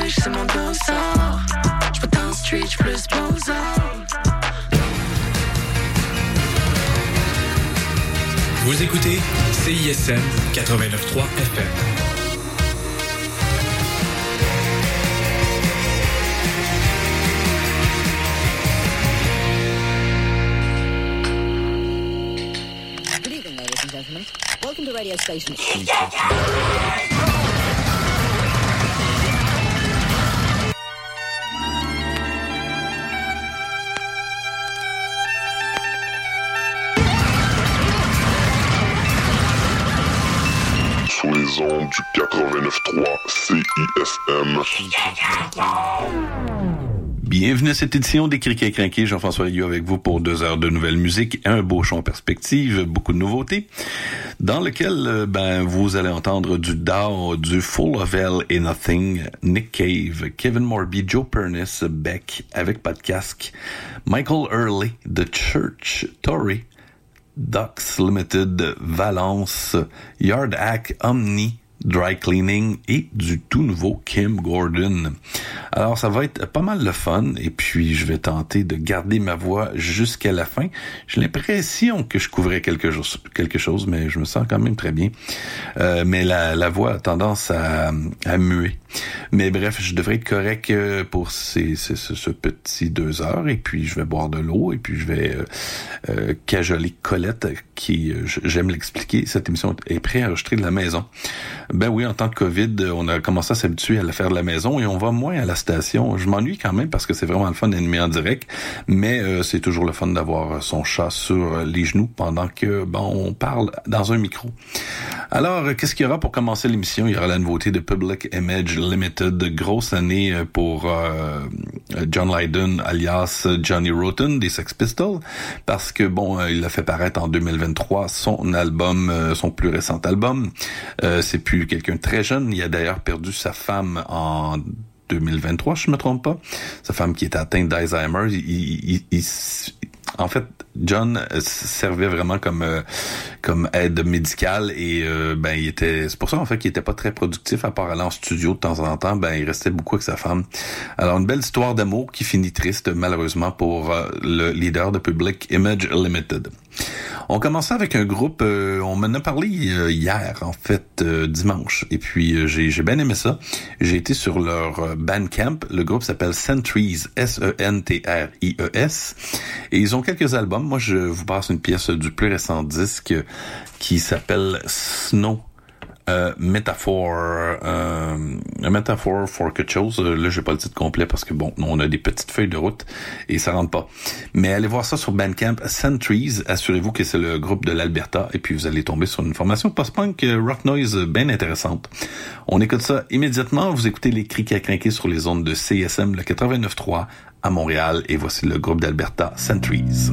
couche, c'est mon danseur. J'peux dans le street, j'plus Vous écoutez CISM 89.3 FM. Welcome to radio station. Les ondes du 89.3 CISM. Bienvenue à cette édition des Criquets Crinqués. Jean-François Rio avec vous pour deux heures de nouvelle musique, un beau champ en perspective, beaucoup de nouveautés, dans lequel euh, ben, vous allez entendre du Dow, du Full of Hell et Nothing, Nick Cave, Kevin Morby, Joe Pernis, Beck, avec pas de casque, Michael Early, The Church, Tory, Ducks Limited, Valence, Yard Hack, Omni, Dry Cleaning et du tout nouveau Kim Gordon. Alors ça va être pas mal le fun et puis je vais tenter de garder ma voix jusqu'à la fin. J'ai l'impression que je couvrais quelque chose, quelque chose, mais je me sens quand même très bien. Euh, mais la, la voix a tendance à, à muer. Mais bref, je devrais être correct euh, pour ces, ce petit deux heures et puis je vais boire de l'eau et puis je vais euh, euh cajoler Colette qui, euh, j'aime l'expliquer, cette émission est préenregistrée de la maison. Ben oui, en tant que COVID, on a commencé à s'habituer à la faire de la maison et on va moins à la station. Je m'ennuie quand même parce que c'est vraiment le fun d'animer en direct, mais c'est toujours le fun d'avoir son chat sur les genoux pendant que bon, on parle dans un micro. Alors, qu'est-ce qu'il y aura pour commencer l'émission? Il y aura la nouveauté de Public Image Limited, grosse année euh, pour euh, John Lydon alias Johnny Rotten des Sex Pistols, parce que bon, euh, il a fait paraître en 2023 son album, son plus récent album. C'est plus quelqu'un de très jeune. Il a d'ailleurs perdu sa femme en 2023, je me trompe pas. Sa femme qui était atteinte d'Alzheimer. En fait, John euh, servait vraiment comme euh, comme aide médicale et euh, ben il était c'est pour ça en fait qu'il était pas très productif à part aller en studio de temps en temps. Ben il restait beaucoup avec sa femme. Alors une belle histoire d'amour qui finit triste malheureusement pour le leader de Public Image Limited on commençait avec un groupe, euh, on m'en a parlé euh, hier, en fait, euh, dimanche. Et puis, j'ai, j'ai bien aimé ça. J'ai été sur leur Bandcamp. Le groupe s'appelle Centries, S-E-N-T-R-I-E-S. Et ils ont quelques albums. Moi, je vous passe une pièce du plus récent disque qui s'appelle Snow euh, métaphore, euh, for quelque chose. Euh, là, j'ai pas le titre complet parce que bon, on a des petites feuilles de route et ça rentre pas. Mais allez voir ça sur Bandcamp. Centuries, assurez-vous que c'est le groupe de l'Alberta et puis vous allez tomber sur une formation post-punk euh, rock noise bien intéressante. On écoute ça immédiatement. Vous écoutez les cris qui a craqué sur les ondes de CSM le 89.3 à Montréal et voici le groupe d'Alberta, Centuries.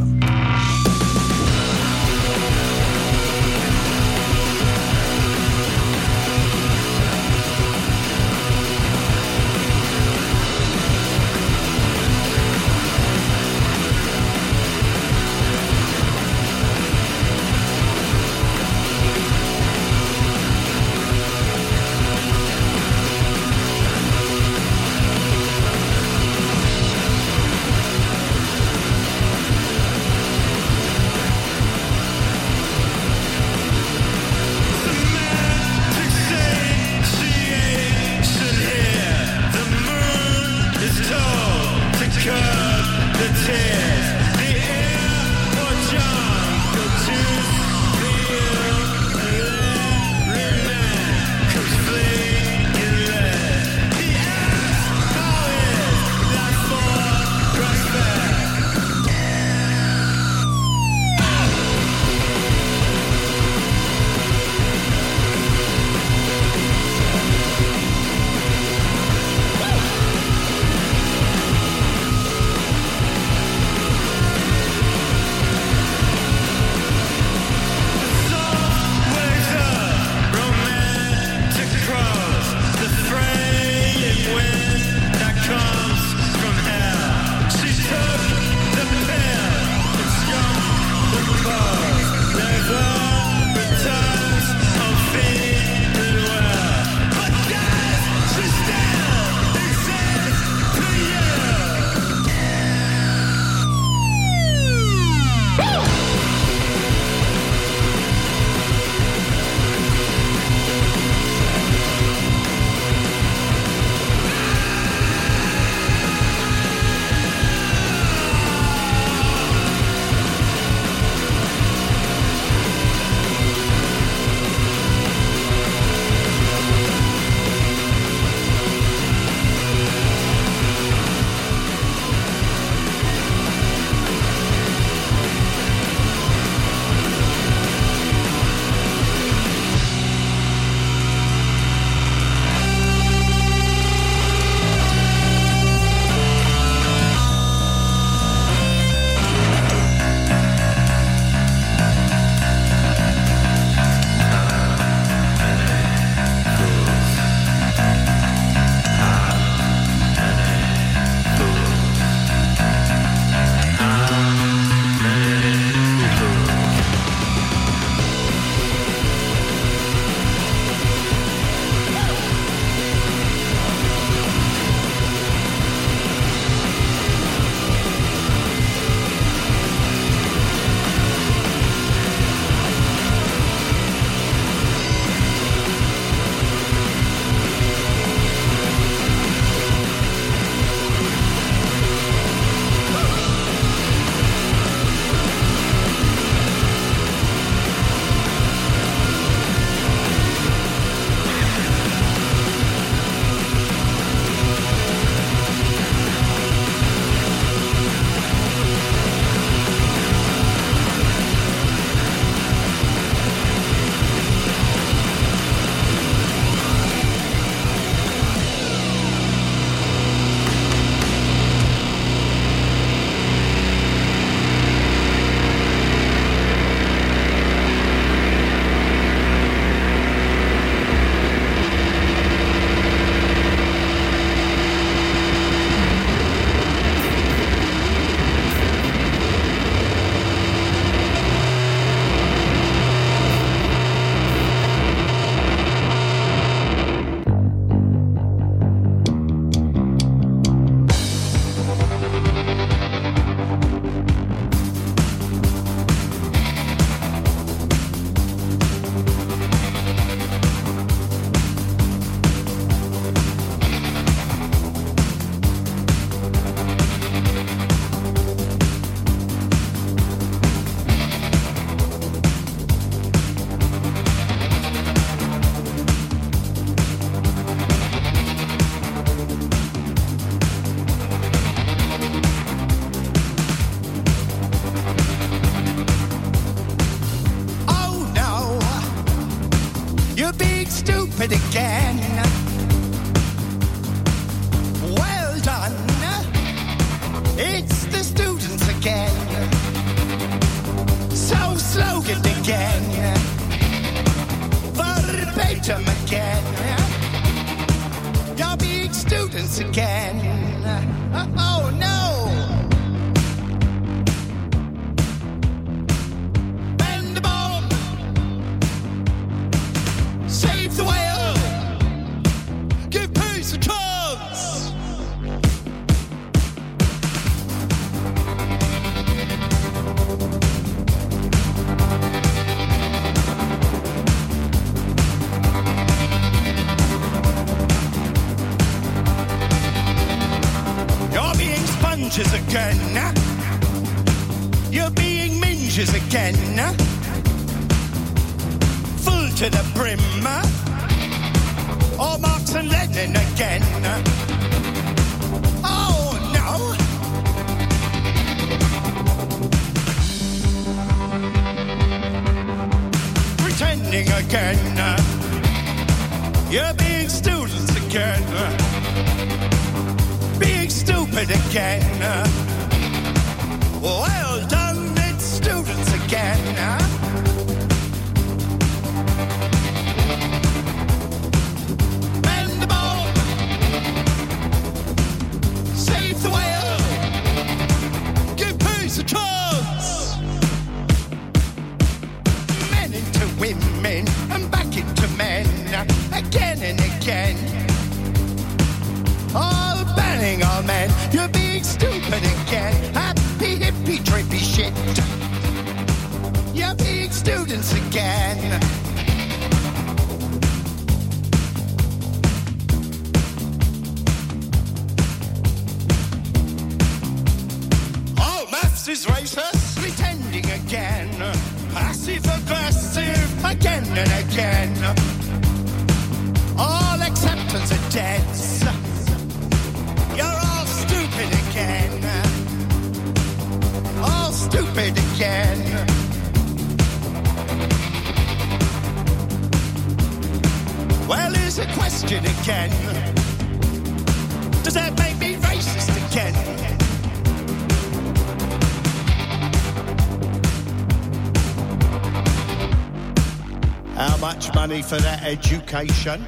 for that education.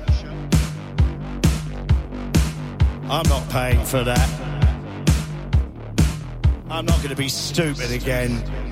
I'm not paying for that. I'm not going to be stupid again.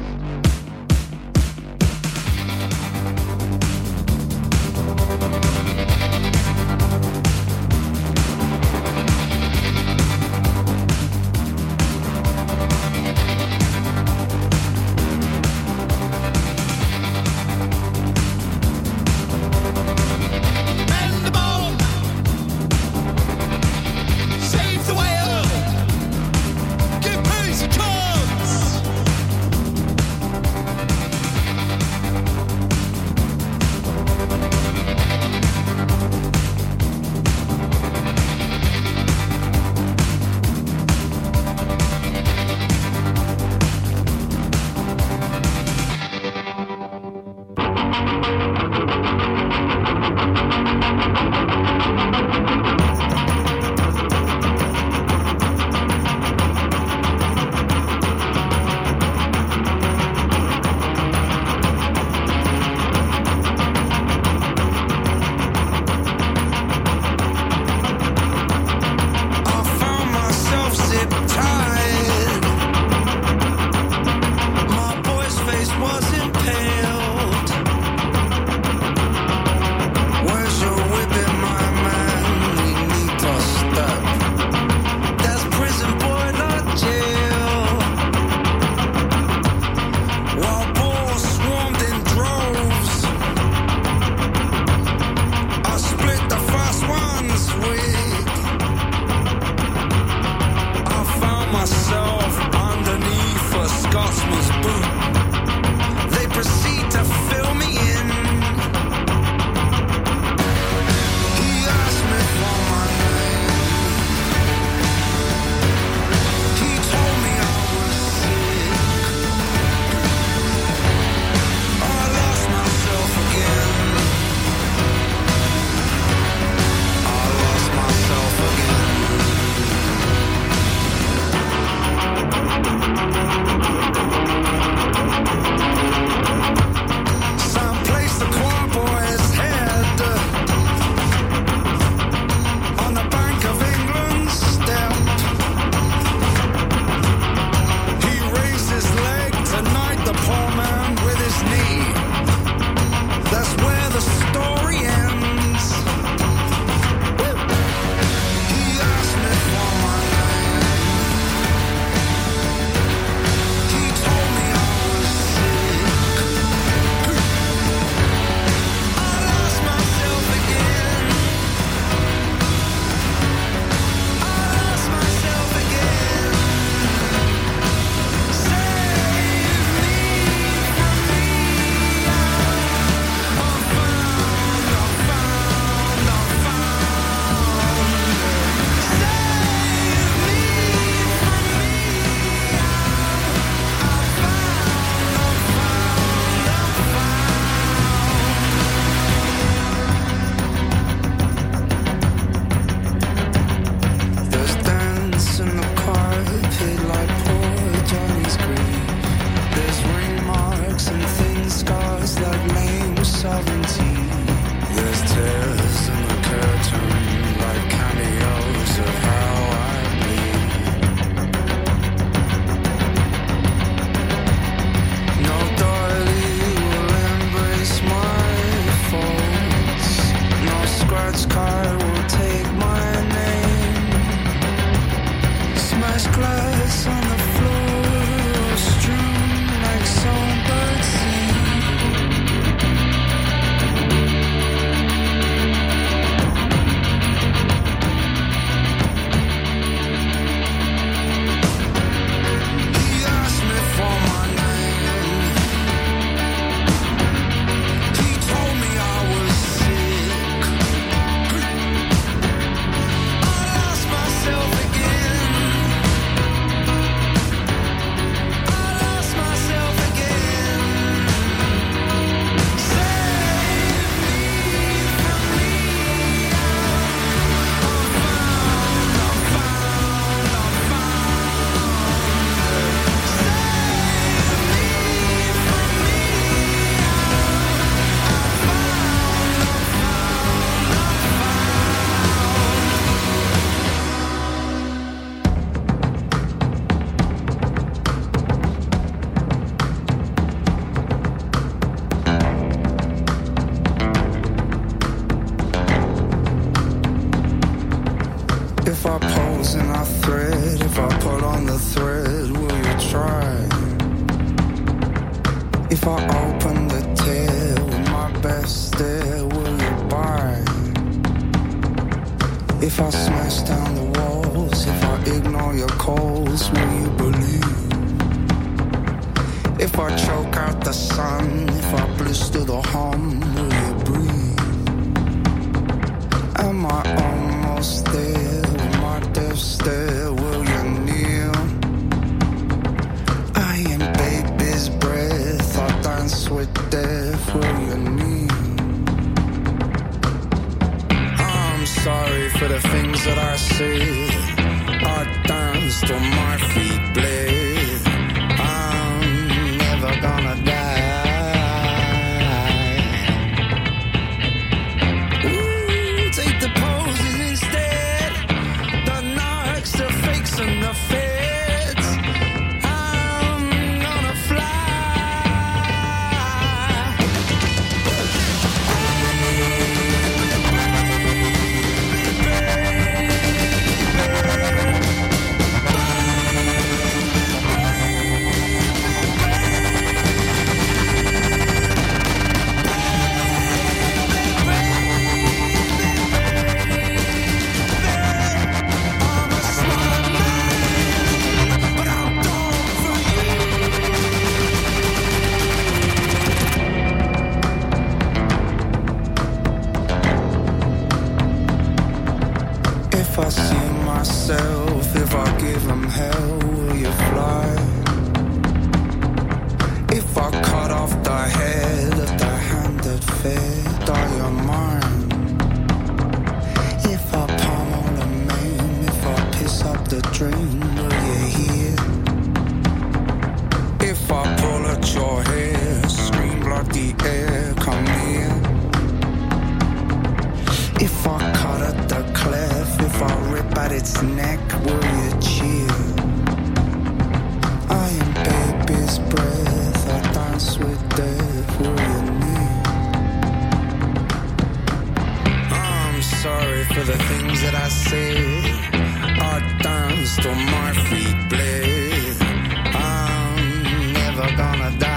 Gonna die.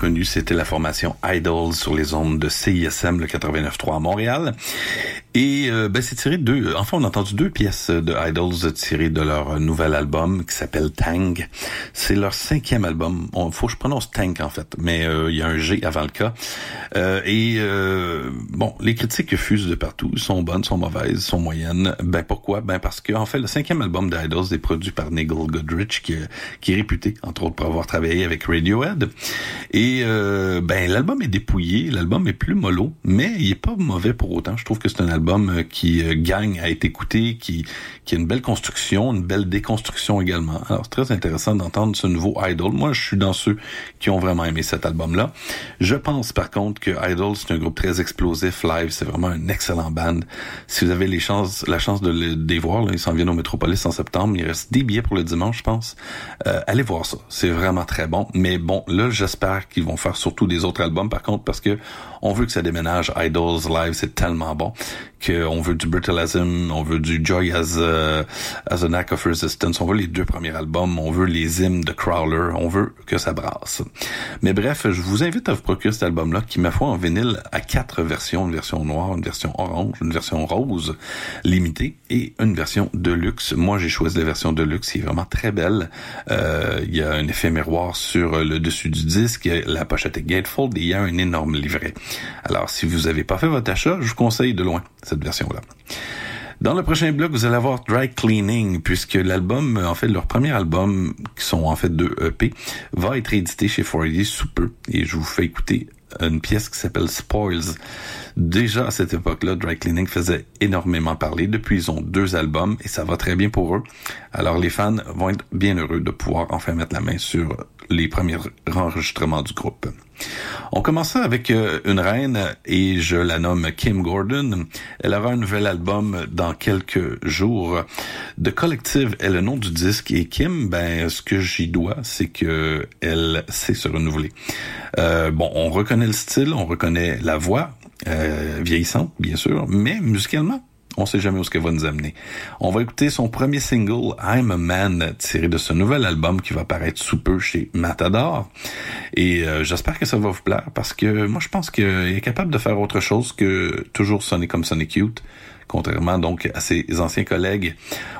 Reconnus, c'était la formation Idols sur les ondes de CISM, le 89.3 à Montréal. Et euh, ben, c'est tiré de deux... Enfin, on a entendu deux pièces de Idols tirées de leur nouvel album qui s'appelle Tang. C'est leur cinquième album. Faut que je prononce Tank, en fait, mais euh, il y a un G avant le K. Euh, et euh, bon, les critiques fusent de partout. sont bonnes, sont mauvaises, sont moyennes. Ben pourquoi? Ben parce que en fait, le cinquième album d'Idols est produit par Nigel Godrich, qui, qui est réputé, entre autres, pour avoir travaillé avec Radiohead. Et euh, ben l'album est dépouillé, l'album est plus mollo, mais il est pas mauvais pour autant. Je trouve que c'est un album euh, qui euh, gagne à être écouté, qui, qui a une belle construction, une belle déconstruction également. Alors c'est très intéressant d'entendre ce nouveau Idol. Moi, je suis dans ceux qui ont vraiment aimé cet album-là. Je pense par contre que Idol c'est un groupe très explosif live, c'est vraiment un excellent band. Si vous avez les chances, la chance de les, voir, là, ils s'en viennent au Métropolis en septembre. Il reste 10 billets pour le dimanche, je pense. Euh, allez voir ça, c'est vraiment très bon. Mais bon, là, j'espère qu'ils vont faire surtout des autres albums par contre parce que on veut que ça déménage. Idols live, c'est tellement bon euh, on veut du Brutalism, on veut du Joy as a, as an Act of Resistance, on veut les deux premiers albums, on veut les hymnes de Crowler, on veut que ça brasse. Mais bref, je vous invite à vous procurer cet album-là qui, ma foi, en vinyle à quatre versions, une version noire, une version orange, une version rose limitée et une version de luxe. Moi, j'ai choisi la version de luxe, qui est vraiment très belle. Euh, il y a un effet miroir sur le dessus du disque, la pochette est gatefold et il y a un énorme livret. Alors, si vous n'avez pas fait votre achat, je vous conseille de loin cette version-là. Dans le prochain bloc, vous allez avoir Dry Cleaning, puisque l'album, en fait, leur premier album, qui sont en fait deux EP, va être édité chez 4AD sous peu. Et je vous fais écouter une pièce qui s'appelle Spoils. Déjà à cette époque-là, Dry Cleaning faisait énormément parler. Depuis, ils ont deux albums et ça va très bien pour eux. Alors les fans vont être bien heureux de pouvoir enfin mettre la main sur les premiers enregistrements du groupe. On commence avec euh, une reine et je la nomme Kim Gordon. Elle aura un nouvel album dans quelques jours. The Collective est le nom du disque et Kim, ben ce que j'y dois, c'est que elle sait se renouveler. Euh, bon, on reconnaît le style, on reconnaît la voix euh, vieillissante, bien sûr, mais musicalement, on sait jamais où ce qu'elle va nous amener. On va écouter son premier single, I'm a Man, tiré de ce nouvel album qui va paraître sous peu chez Matador. Et euh, j'espère que ça va vous plaire parce que moi je pense qu'il est capable de faire autre chose que toujours sonner comme sonner cute. Contrairement donc à ses anciens collègues.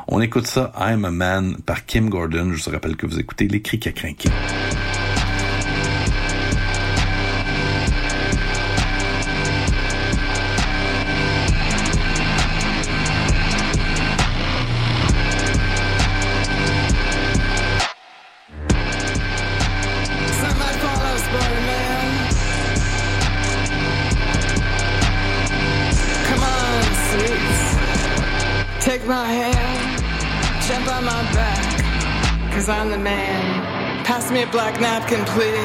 On écoute ça, I'm a Man par Kim Gordon. Je vous rappelle que vous écoutez Les Cris à craquer. Napkin, please.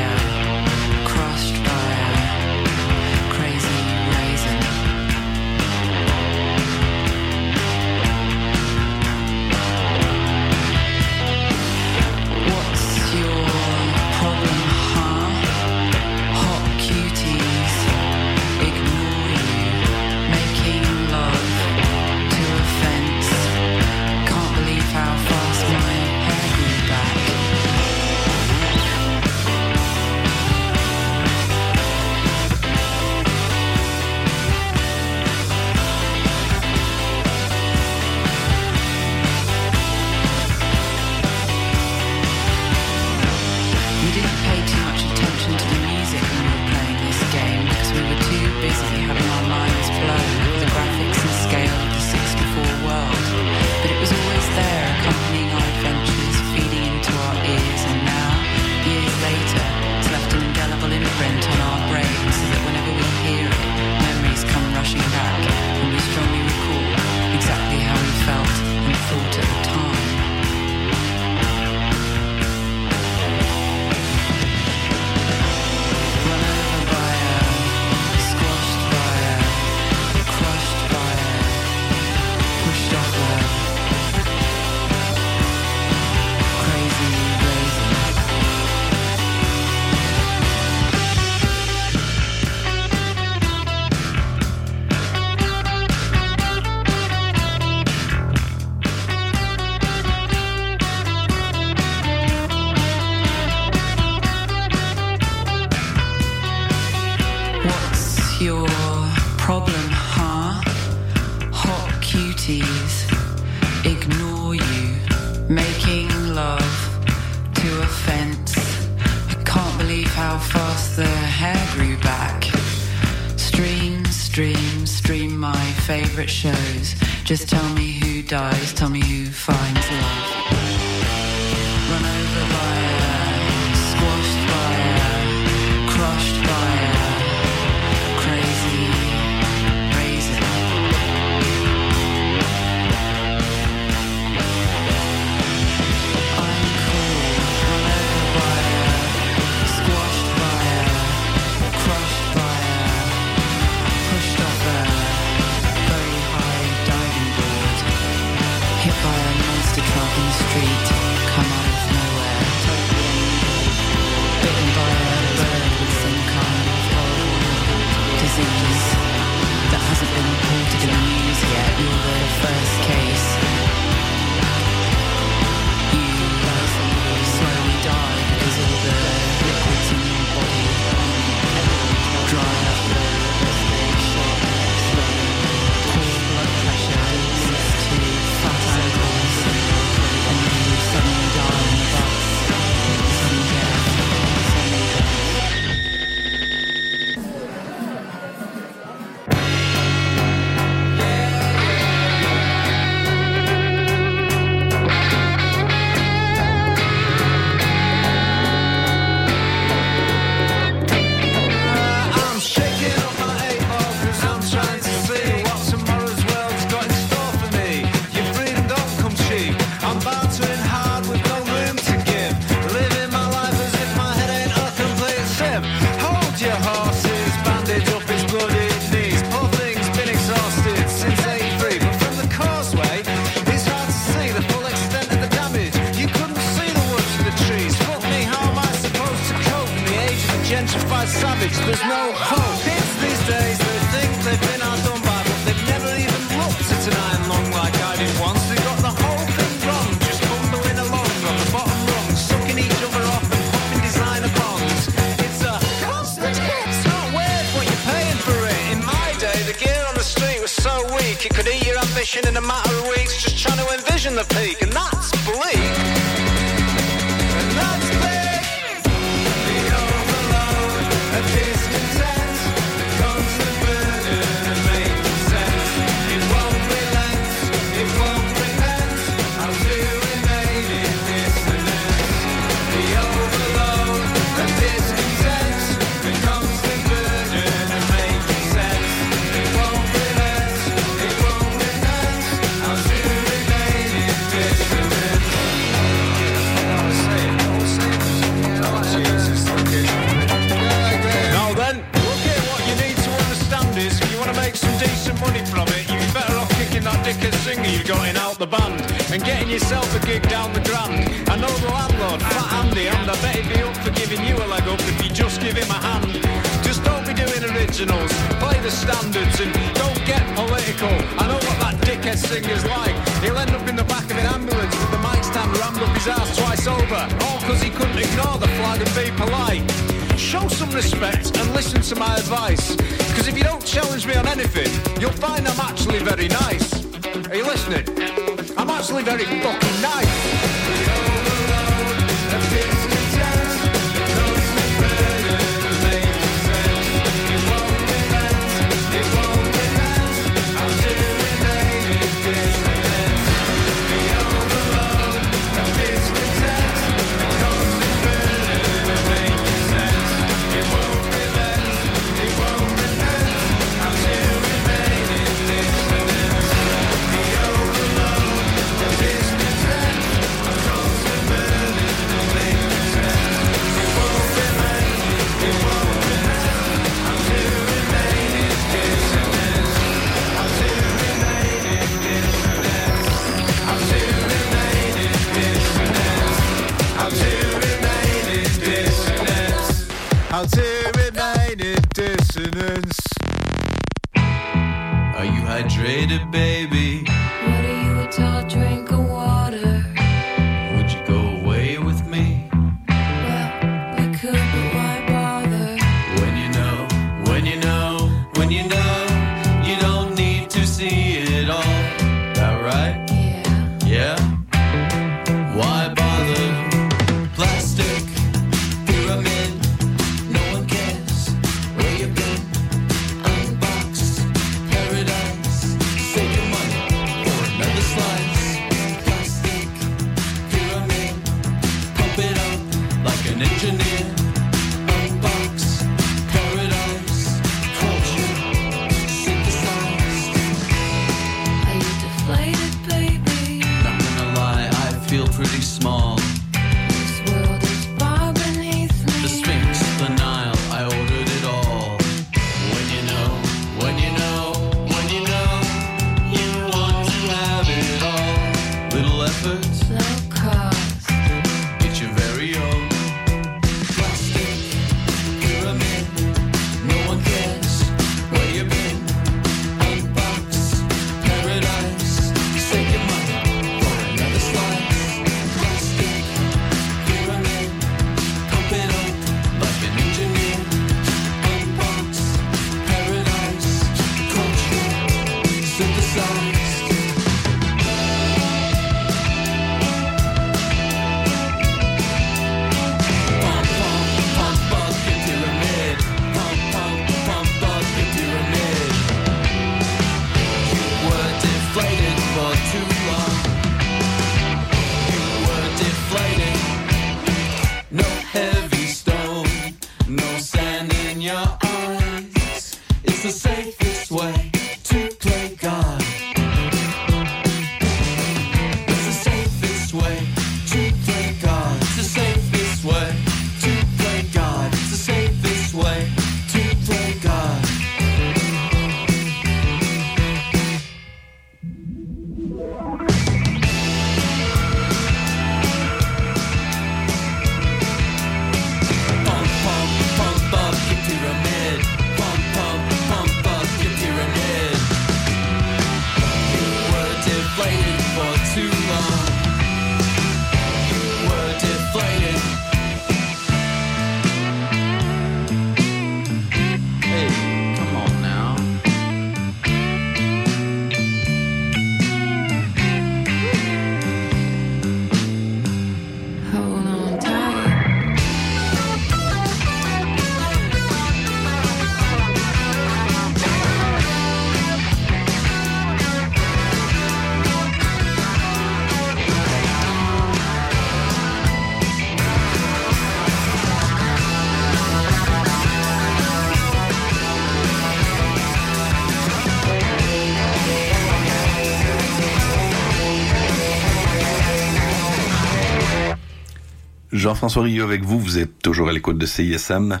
Jean-François Rio avec vous, vous êtes toujours à l'écoute de CISM.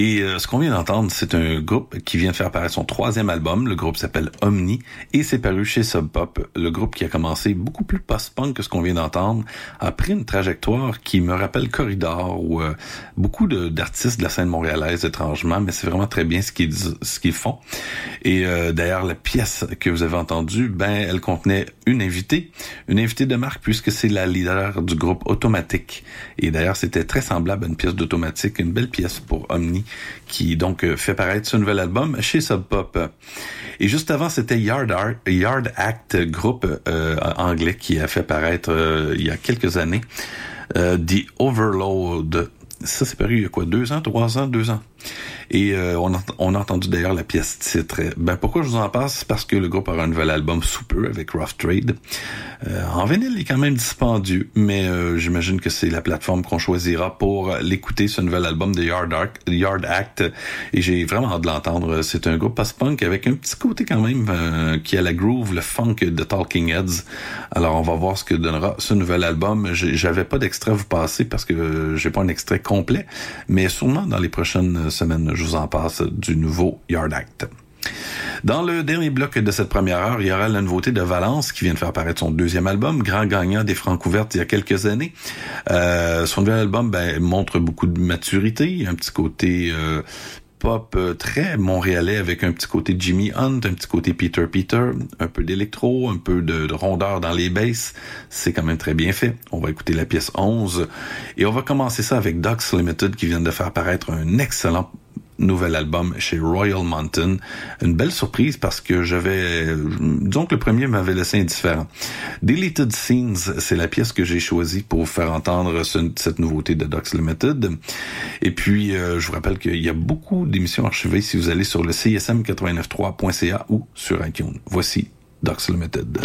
Et euh, ce qu'on vient d'entendre, c'est un groupe qui vient de faire apparaître son troisième album. Le groupe s'appelle Omni et c'est paru chez Sub Pop. Le groupe qui a commencé beaucoup plus post-punk que ce qu'on vient d'entendre a pris une trajectoire qui me rappelle Corridor ou euh, beaucoup de- d'artistes de, la scène montréalaise étrangement, mais c'est vraiment très bien ce qu'ils ce qu'ils font. Et euh, d'ailleurs, la pièce que vous avez entendue, ben, elle contenait une invitée, une invitée de marque puisque c'est la leader du groupe Automatique. Et d'ailleurs, c'était très semblable à une pièce d'Automatique, une belle pièce pour Omni, qui donc euh, fait paraître ce nouvel album chez Sub Pop. Et juste avant, c'était Yard, Act, groupe euh, anglais qui a fait paraître euh, il y a quelques années The Overload. Ça, c'est paru il y a quoi, deux ans, trois ans, deux ans? Et euh, on, a, on a entendu d'ailleurs la pièce titre. Ben pourquoi je vous en passe? Parce que le groupe aura un nouvel album sous peu avec Rough Trade. Euh, en vinyle, il est quand même dispendieux, mais euh, j'imagine que c'est la plateforme qu'on choisira pour l'écouter, ce nouvel album de Yard, Act. Et j'ai vraiment hâte de l'entendre. C'est un groupe post-punk avec un petit côté quand même euh, qui a la groove, le funk de Talking Heads. Alors on va voir ce que donnera ce nouvel album. J'avais pas d'extrait à vous passer parce que euh, j'ai pas un extrait complet, mais sûrement dans les prochaines semaines, je vous en passe du nouveau Yard Act. Dans le dernier bloc de cette première heure, il y aura la nouveauté de Valence qui vient de faire apparaître son deuxième album, grand gagnant des Francouvertes il y a quelques années. Euh, son nouvel album ben, montre beaucoup de maturité, un petit côté euh, pop euh, très montréalais avec un petit côté Jimmy Hunt, un petit côté Peter Peter, un peu d'électro, un peu de, de rondeur dans les basses. C'est quand même très bien fait. On va écouter la pièce 11 et on va commencer ça avec Ducks Limited qui vient de faire apparaître un excellent nouvel album chez Royal Mountain. Une belle surprise parce que j'avais, disons que le premier m'avait laissé indifférent. Deleted Scenes, c'est la pièce que j'ai choisie pour vous faire entendre ce- cette nouveauté de Ducks Limited. Et puis, euh, je vous rappelle qu'il y a beaucoup d'émissions archivées si vous allez sur le csm893.ca ou sur iTunes. Voici Ducks Limited.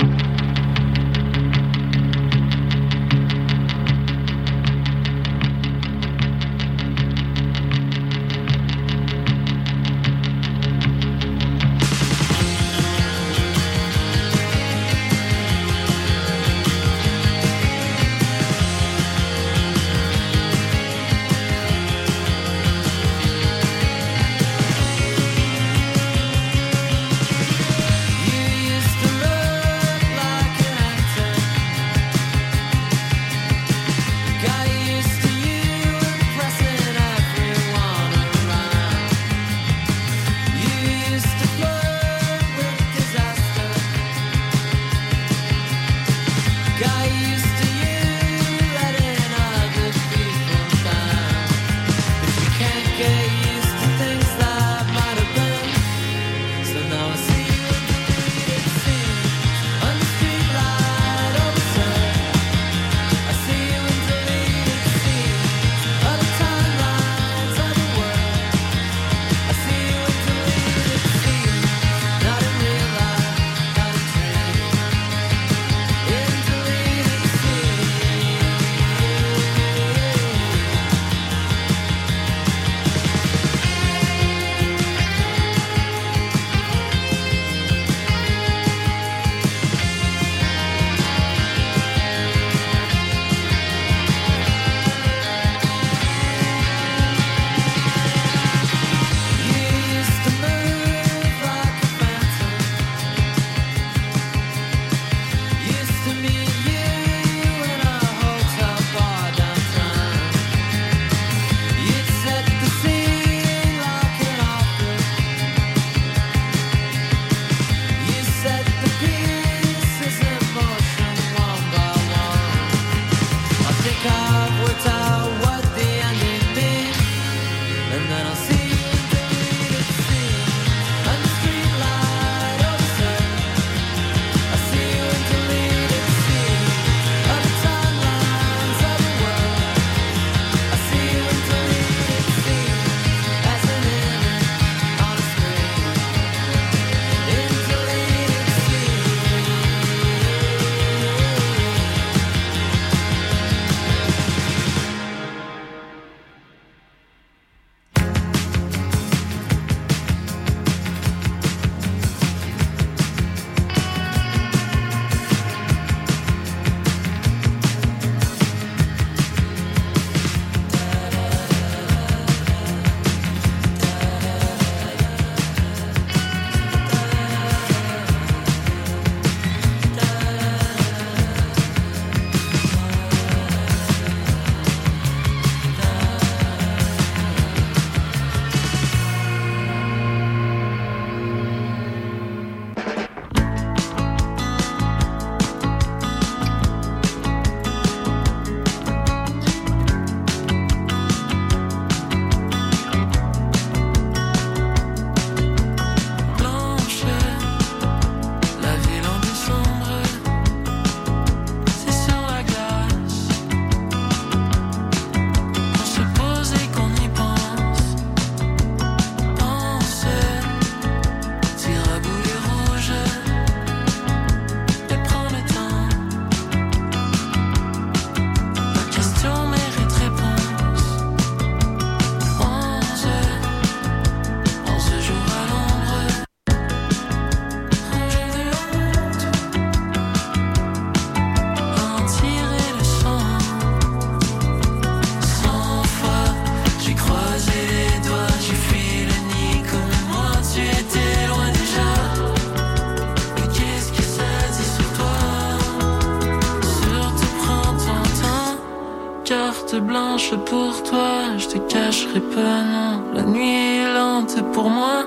Pour toi, je te cacherai pas, non. La nuit est lente pour moi,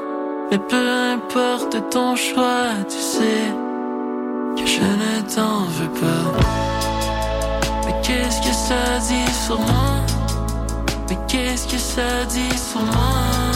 mais peu importe ton choix, tu sais que je ne t'en veux pas. Mais qu'est-ce que ça dit sur moi? Mais qu'est-ce que ça dit sur moi?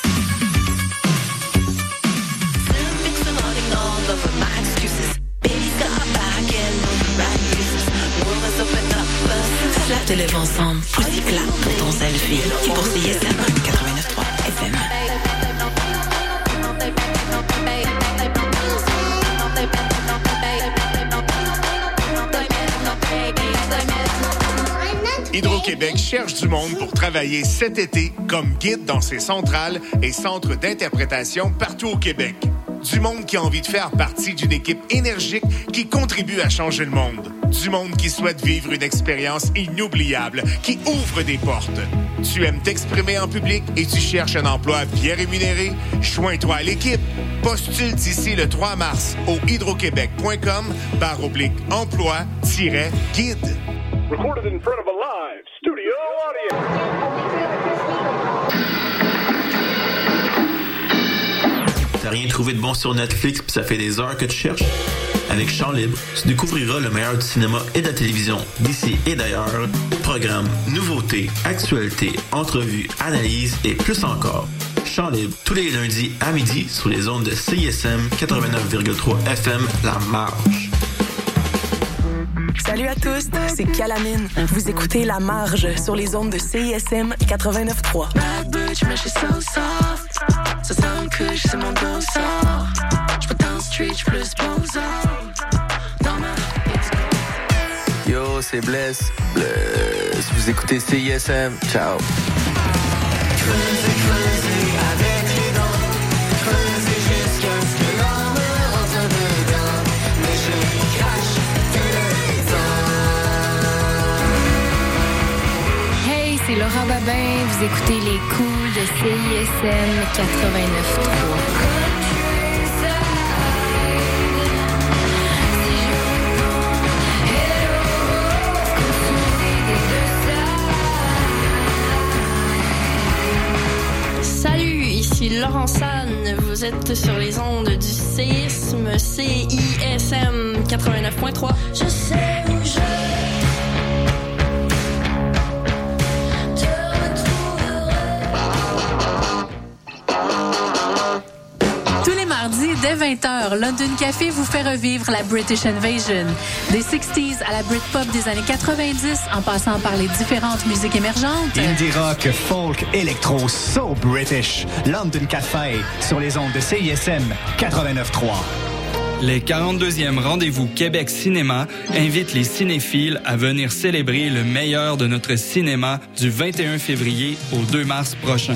tes lèvres ensemble, Pussy clap pour ton selfie. Qui pour CISM 89.3 FM. Hydro-Québec cherche du monde pour travailler cet été comme guide dans ses centrales et centres d'interprétation partout au Québec. Du monde qui a envie de faire partie d'une équipe énergique qui contribue à changer le monde. Du monde qui souhaite vivre une expérience inoubliable, qui ouvre des portes. Tu aimes t'exprimer en public et tu cherches un emploi bien rémunéré? Joins-toi à l'équipe. Postule d'ici le 3 mars au hydroquebec.com barre oblique emploi-guide. Trouvé de bon sur Netflix puis ça fait des heures que tu cherches? Avec Champ Libre, tu découvriras le meilleur du cinéma et de la télévision d'ici et d'ailleurs. Programmes, nouveautés, actualités, entrevues, analyses et plus encore. Champ Libre, tous les lundis à midi sur les ondes de CISM 89,3 FM La Marge. Salut à tous, c'est Calamine. Vous écoutez La Marge sur les ondes de CISM 89.3. Je. Ça sent que c'est mon dos sort. Dans le street, j'plus posant. Dans ma Yo, c'est Bless. Bless. Vous écoutez CISM. Ciao. creuser, creuser avec les dents. Creuser jusqu'à ce que l'homme rentre dedans. Mais je y crache tous les temps. Hey, c'est Laura Babin. Vous écoutez les coups CISM 89.3. Salut, ici Laurent San. Vous êtes sur les ondes du séisme CISM 89.3. Je sais où je dès 20h, London Café vous fait revivre la British Invasion. Des 60s à la Britpop des années 90, en passant par les différentes musiques émergentes. Indie rock, folk, électro, so British. London Café sur les ondes de CISM 89.3. Les 42e rendez-vous Québec Cinéma invitent les cinéphiles à venir célébrer le meilleur de notre cinéma du 21 février au 2 mars prochain.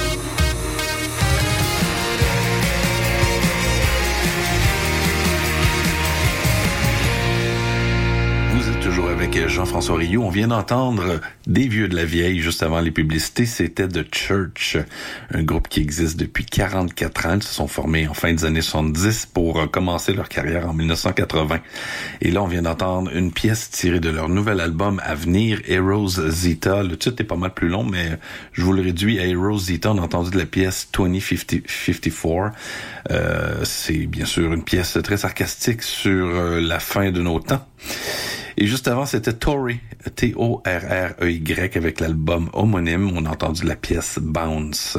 Toujours avec avec Jean-François Rioux. On vient d'entendre Des Vieux de la Vieille juste avant les publicités. C'était The Church, un groupe qui existe depuis 44 ans. Ils se sont formés en fin des années 70 pour euh, commencer leur carrière en 1980. Et là, on vient d'entendre une pièce tirée de leur nouvel album à venir, Heroes Zeta. Le titre est pas mal plus long, mais je vous le réduis à Heroes Zeta. On a entendu de la pièce 2054. Euh, c'est bien sûr une pièce très sarcastique sur euh, la fin de nos temps. Et juste avant, c'était Tory, T-O-R-R-E-Y, avec l'album homonyme. On a entendu la pièce Bounce.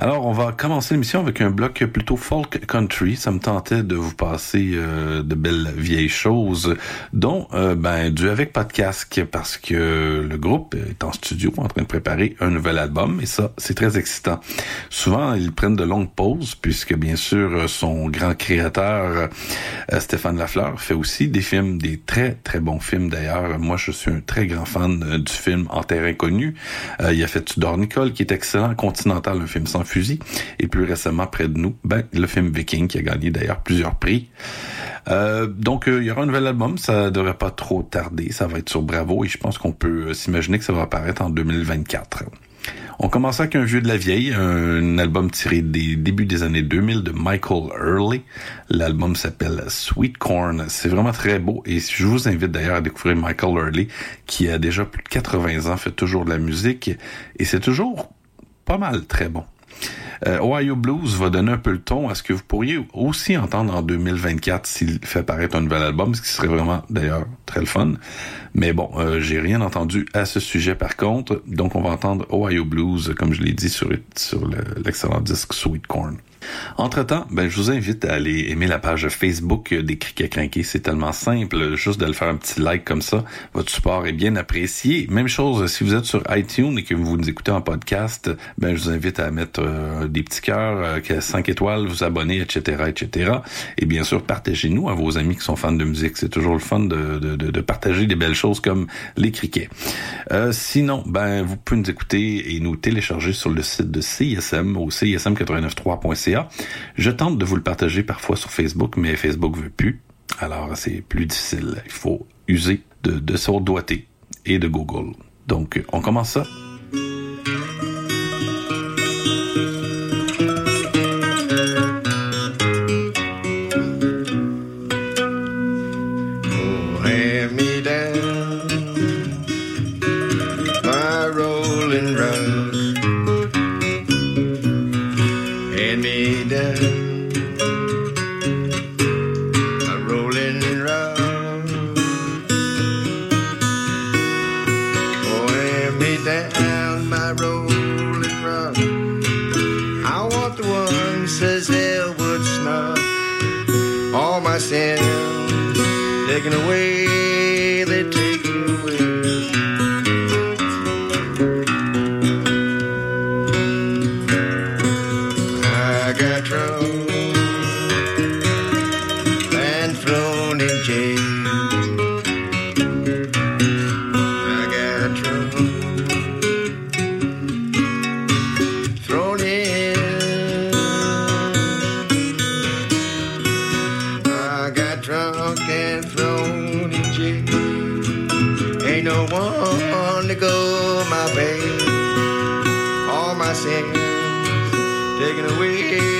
Alors, on va commencer l'émission avec un bloc plutôt folk country. Ça me tentait de vous passer euh, de belles vieilles choses, dont euh, ben du avec pas de casque, parce que le groupe est en studio en train de préparer un nouvel album, et ça, c'est très excitant. Souvent, ils prennent de longues pauses, puisque bien sûr, son grand créateur, euh, Stéphane Lafleur, fait aussi des films, des très très bons films d'ailleurs. Moi, je suis un très grand fan euh, du film En terre inconnue. Euh, il a fait Tudor Nicole, qui est excellent, Continental, un film sans fusil, et plus récemment près de nous, ben le film Viking qui a gagné d'ailleurs plusieurs prix. Euh, donc euh, il y aura un nouvel album, ça devrait pas trop tarder, ça va être sur Bravo et je pense qu'on peut euh, s'imaginer que ça va apparaître en 2024. On commence avec un vieux de la vieille, un album tiré des débuts des années 2000 de Michael Early. L'album s'appelle Sweet Corn. C'est vraiment très beau et je vous invite d'ailleurs à découvrir Michael Early qui a déjà plus de 80 ans, fait toujours de la musique et c'est toujours pas mal très bon. Euh, Ohio Blues va donner un peu le ton à ce que vous pourriez aussi entendre en 2024 s'il fait paraître un nouvel album, ce qui serait vraiment d'ailleurs très le fun. Mais bon, euh, j'ai rien entendu à ce sujet par contre, donc on va entendre Ohio Blues, comme je l'ai dit sur, sur le- l'excellent disque Sweet Corn. Entre-temps, ben, je vous invite à aller aimer la page Facebook des Criquets Crinqués. C'est tellement simple, juste de le faire un petit like comme ça. Votre support est bien apprécié. Même chose, si vous êtes sur iTunes et que vous nous écoutez en podcast, ben, je vous invite à mettre euh, des petits cœurs, euh, 5 étoiles, vous abonner, etc., etc. Et bien sûr, partagez-nous à vos amis qui sont fans de musique. C'est toujours le fun de, partager des belles choses comme les criquets. Euh, sinon, ben, vous pouvez nous écouter et nous télécharger sur le site de CISM au cism893.ca. Je tente de vous le partager parfois sur Facebook, mais Facebook veut plus. Alors, c'est plus difficile. Il faut user de, de son doigté et de Google. Donc, on commence ça. One to go my bail. All my sins taken away,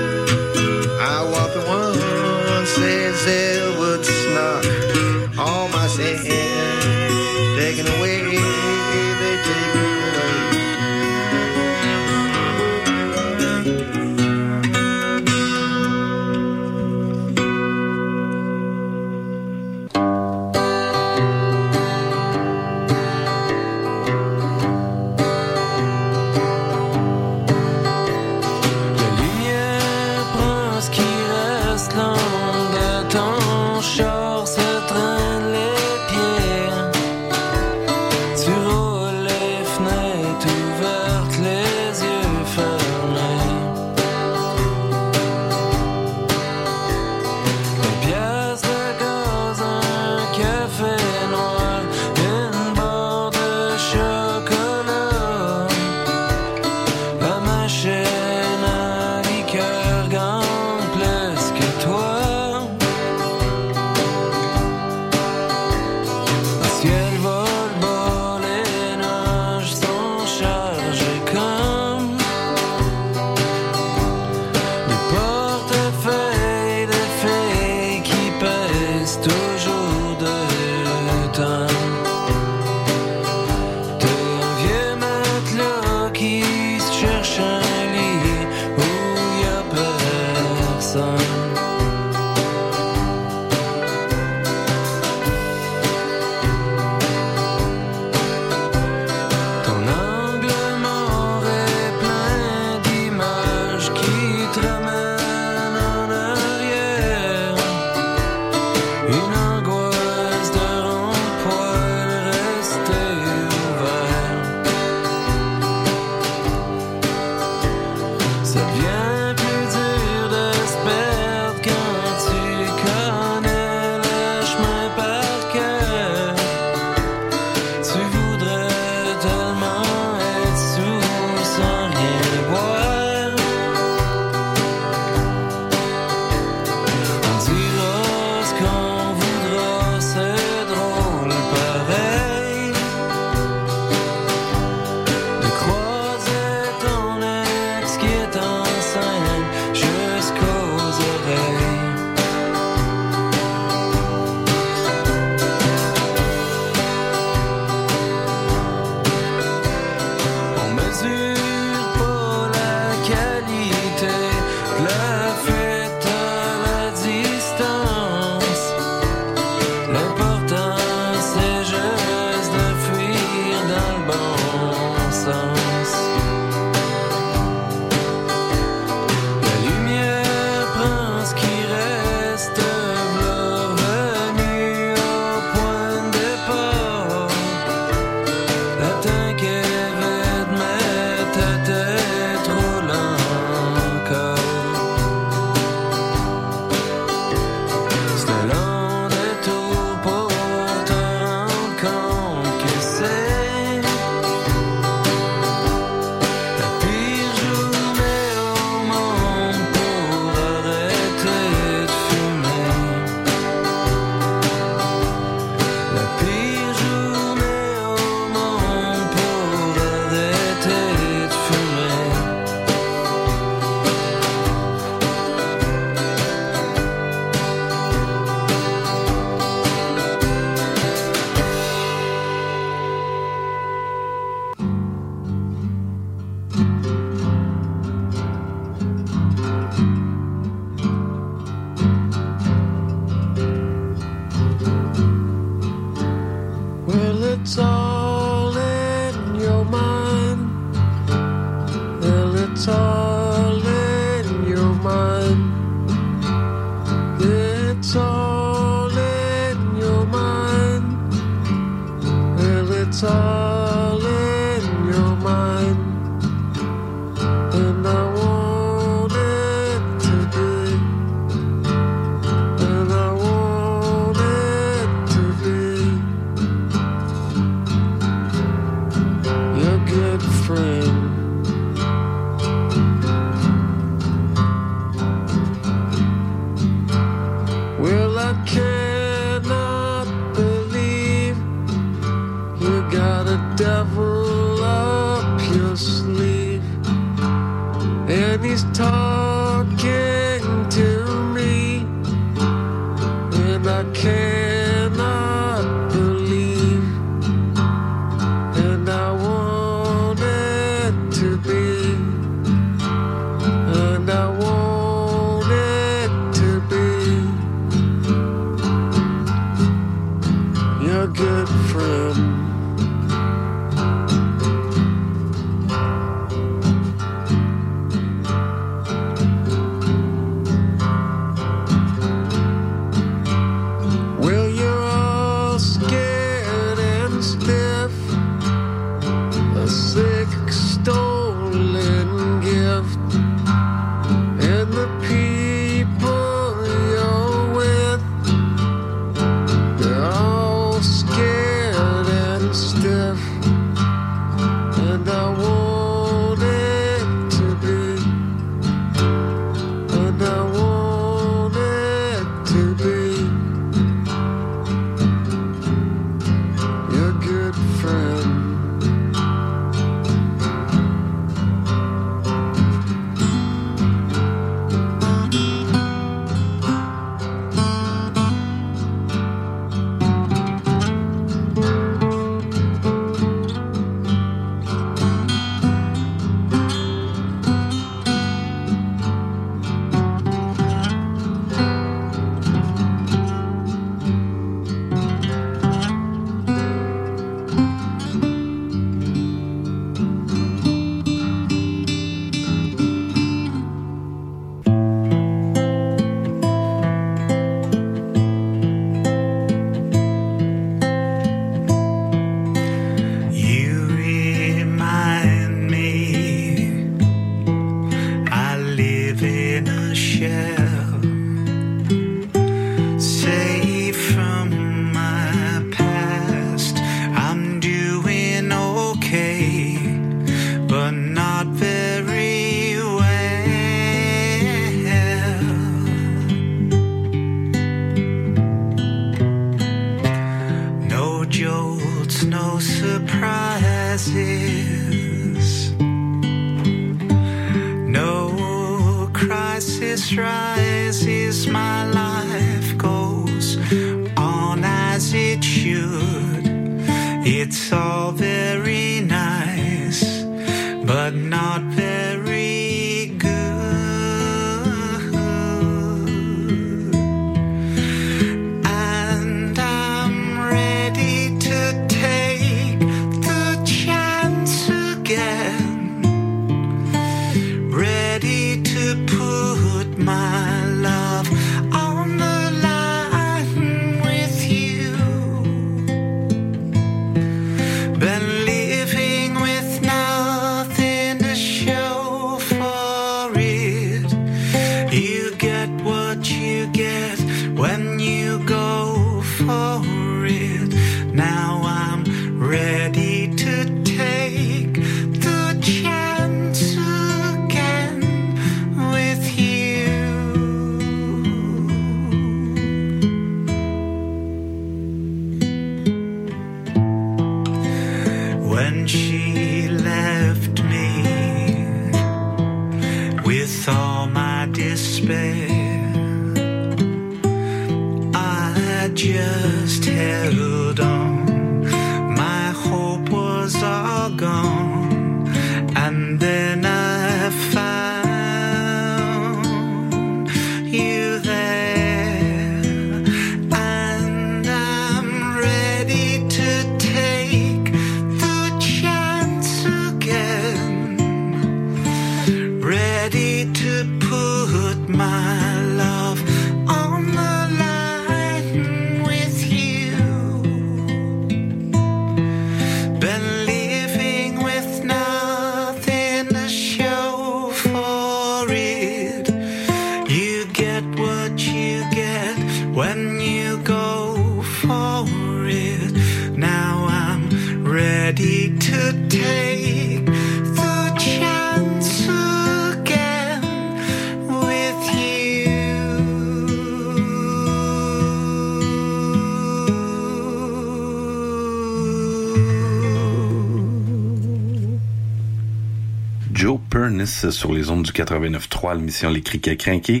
l'émission Les Criquets Crinqués.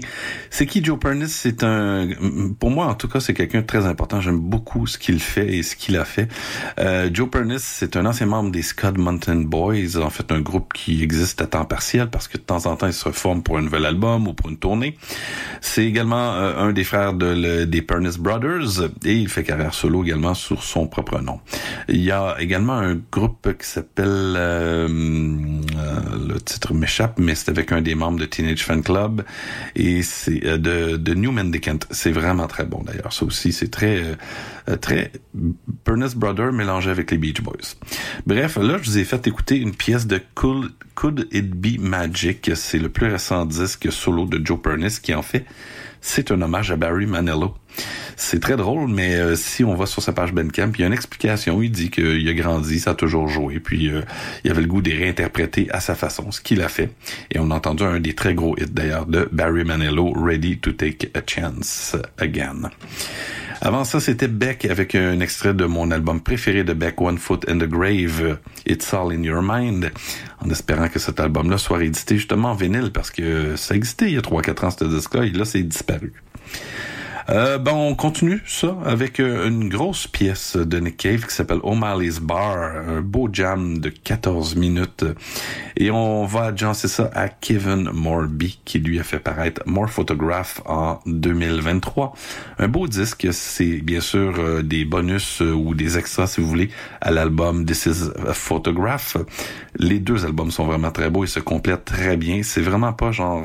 C'est qui Joe Pernis? C'est un, pour moi en tout cas, c'est quelqu'un de très important. J'aime beaucoup ce qu'il fait et ce qu'il a fait. Euh, Joe Pernis, c'est un ancien membre des Scud Mountain Boys, en fait un groupe qui existe à temps partiel parce que de temps en temps il se reforme pour un nouvel album ou pour une tournée. C'est également euh, un des frères des Pernis Brothers et il fait carrière solo également sur son propre nom. Il y a également un groupe qui s'appelle euh, le titre m'échappe, mais c'est avec un des membres de Teenage Fan Club et c'est de, de New Mendicant. C'est vraiment très bon d'ailleurs. Ça aussi, c'est très euh, très Pernis Brother mélangé avec les Beach Boys. Bref, là, je vous ai fait écouter une pièce de Cool, Could It Be Magic. C'est le plus récent disque solo de Joe Pernis qui en fait c'est un hommage à Barry Manilow. C'est très drôle, mais euh, si on va sur sa page Bandcamp, il y a une explication. Il dit qu'il a grandi, ça a toujours joué, puis euh, il avait le goût de réinterpréter à sa façon, ce qu'il a fait. Et on a entendu un des très gros hits d'ailleurs de Barry Manilow, Ready to Take a Chance Again. Avant ça, c'était Beck avec un extrait de mon album préféré de Beck, One Foot in the Grave, It's All in Your Mind, en espérant que cet album-là soit réédité justement en vinyle, parce que ça existait il y a 3-4 ans, ce disque-là, et là, c'est disparu. Euh, ben, on continue ça avec euh, une grosse pièce de Nick Cave qui s'appelle O'Malley's Bar, un beau jam de 14 minutes. Et on va adjancer ça à Kevin Morby qui lui a fait paraître More Photograph en 2023. Un beau disque, c'est bien sûr euh, des bonus euh, ou des extras si vous voulez à l'album This is a Photograph. Les deux albums sont vraiment très beaux et se complètent très bien. C'est vraiment pas genre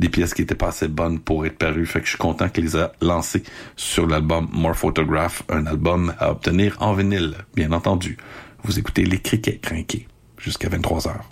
des pièces qui étaient pas assez bonnes pour être parues. Fait que je suis content qu'il les a lancées sur l'album More Photograph, un album à obtenir en vinyle, bien entendu. Vous écoutez les criquets crinqués jusqu'à 23 heures.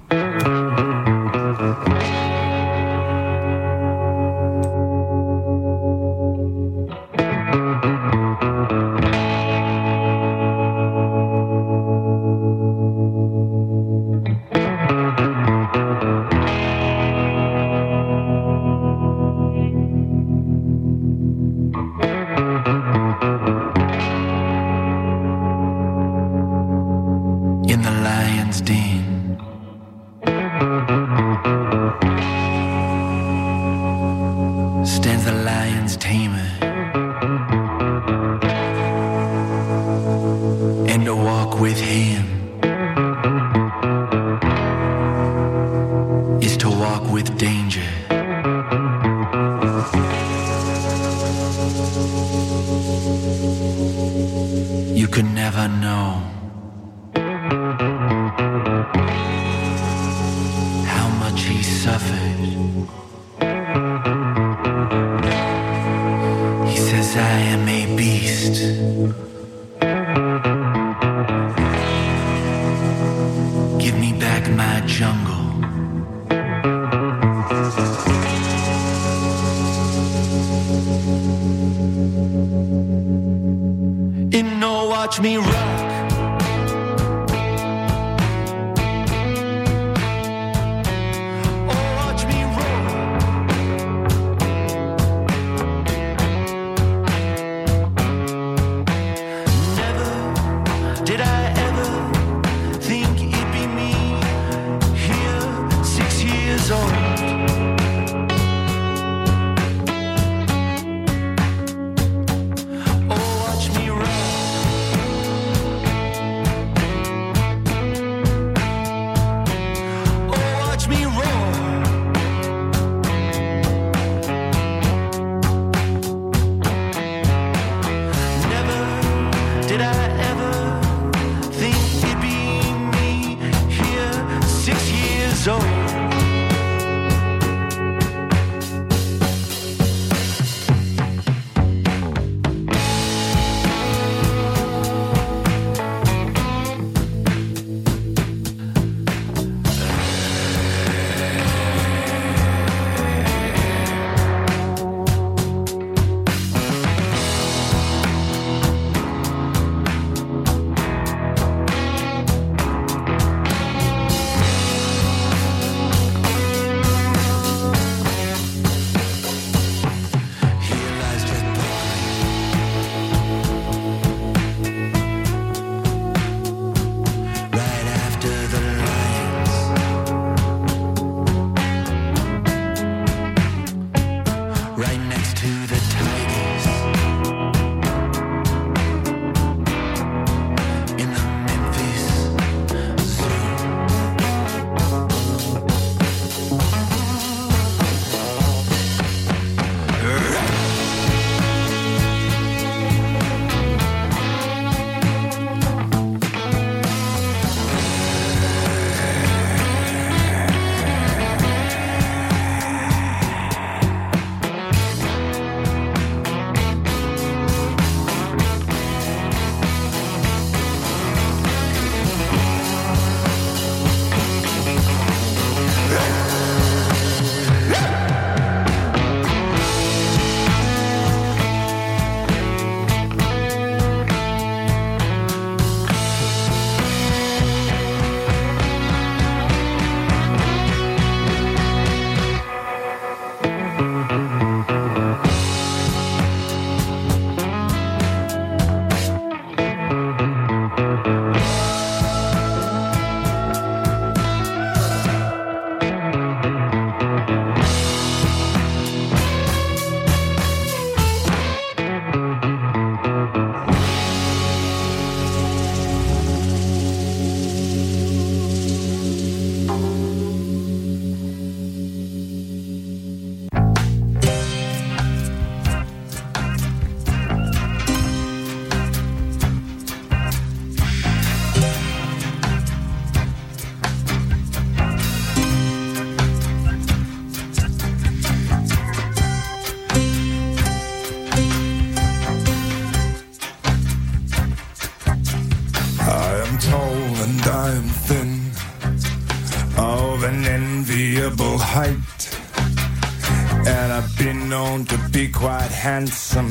Handsome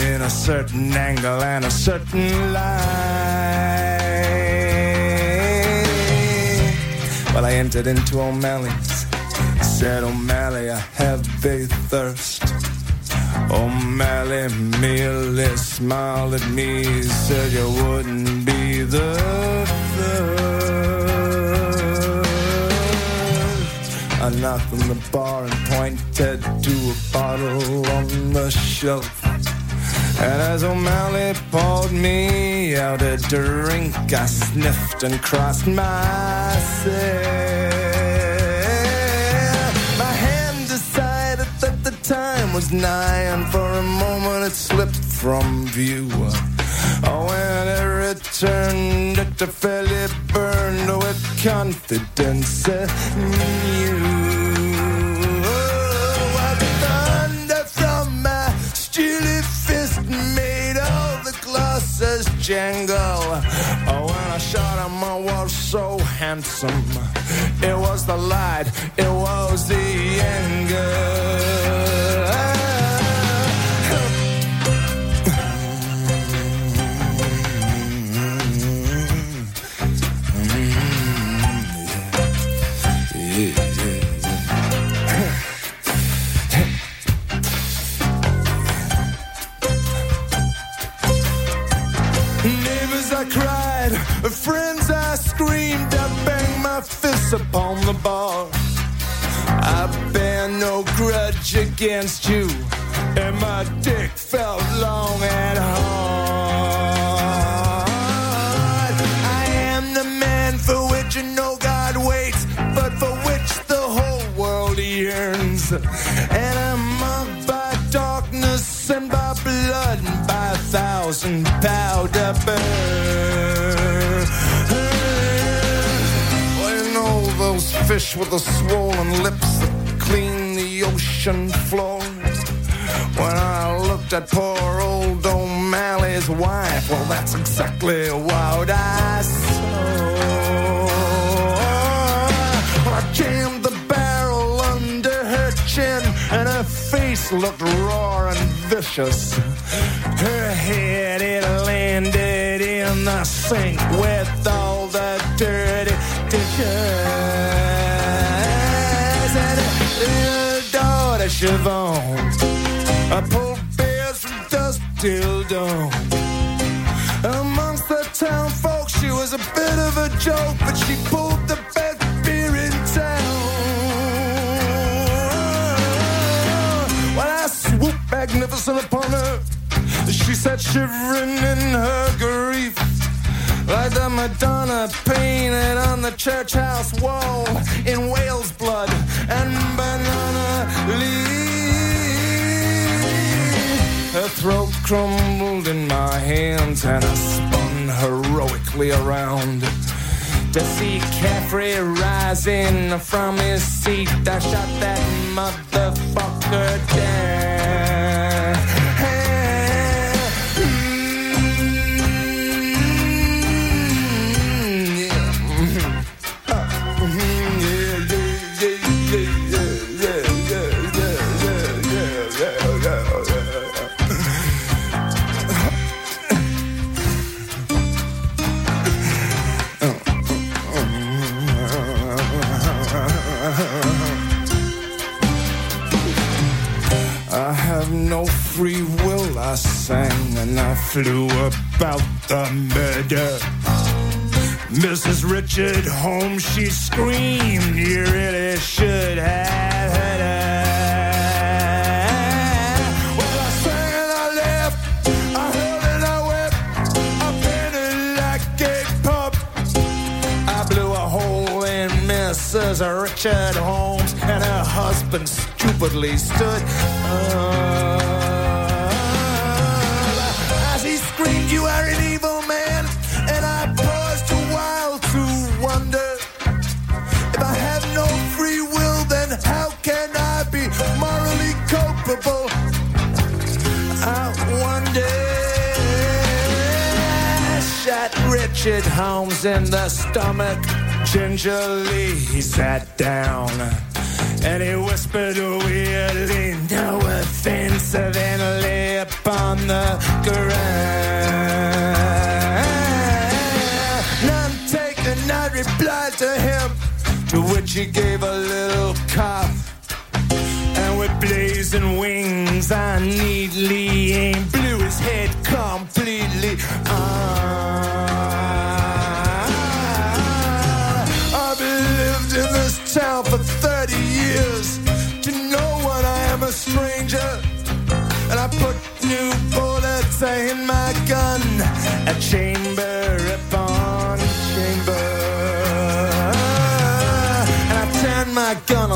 in a certain angle and a certain light. Well, I entered into O'Malley's, said O'Malley, I have a thirst. O'Malley merely smiled at me, said you wouldn't be the first. I knocked on the bar and pointed to a bottle on the And as O'Malley poured me out a drink, I sniffed and crossed myself. My hand decided that the time was nigh, and for a moment it slipped from view. Oh, when it returned, it fairly burned with confidence new. Oh, handsome. Against you, and my dick felt long and hard. I am the man for which no God waits, but for which the whole world yearns. And I'm marked by darkness and by blood and by a thousand powder burns. When all those fish with the swollen lips ocean floor. When I looked at poor old O'Malley's wife, well, that's exactly what I saw. I jammed the barrel under her chin, and her face looked raw and vicious. Her head, it landed in the sink with the daughter, I pulled beers from dusk till dawn. Amongst the town folks, she was a bit of a joke, but she pulled the best beer in town. When I swooped magnificent upon her, she sat shivering in her grief. Like the Madonna painted on the church house wall in Wales blood and banana Her throat crumbled in my hands and I spun heroically around. To see Caffrey rising from his seat, I shot that motherfucker down. Flew about the murder. Mrs. Richard Holmes, she screamed, you really should have heard her. Well, I sang I I and I wept, I like a pup. I blew a hole in Mrs. Richard Holmes, and her husband stupidly stood up. Richard Holmes in the stomach. Gingerly he sat down and he whispered weirdly, no offensive, and lay upon the ground. None taken, I replied to him, to which he gave a little cough. And with blazing wings, I neatly aimed, blew his head completely I've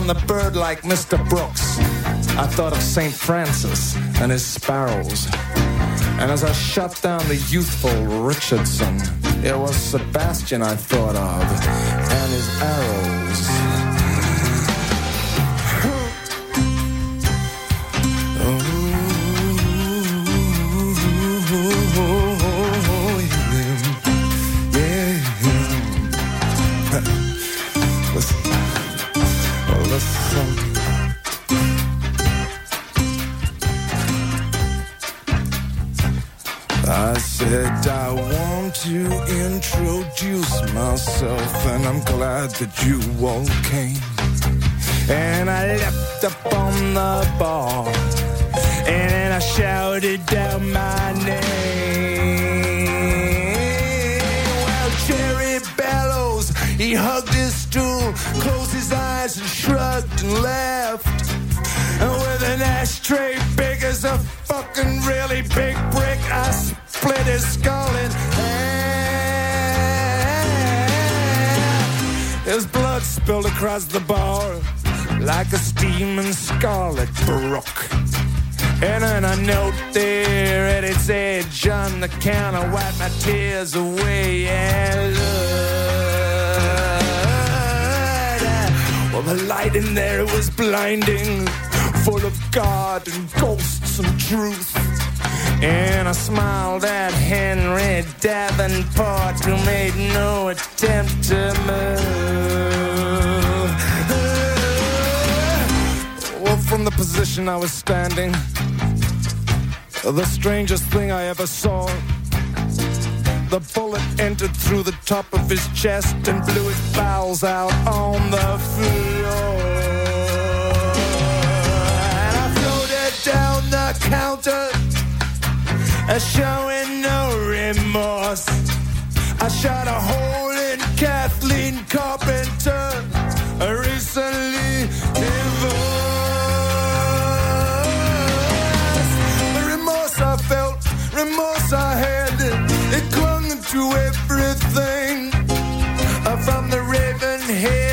on the bird like Mr. Brooks. I thought of St. Francis and his sparrows. And as I shot down the youthful Richardson, it was Sebastian I thought of and his arrows. Myself, and I'm glad that you all came. And I leapt up on the bar, and I shouted down my name. Well, Jerry Bellows, he hugged his stool, closed his eyes, and shrugged and laughed. And with an ashtray big as a fucking really big brick, I split his skull in half. His blood spilled across the bar like a steaming scarlet brook. And then a note there at its edge on the counter wiped my tears away and looked. Well, the light in there was blinding, full of God and ghosts and truth. And I smiled at Henry Davenport, who made no attempt to move. Well, from the position I was standing, the strangest thing I ever saw. The bullet entered through the top of his chest and blew his bowels out on the floor. And I floated down the counter, uh, showing no remorse. I shot a hole in Kathleen Carpenter, uh, recently divorced. The remorse I felt, remorse I had, it clung to everything. From the raven hair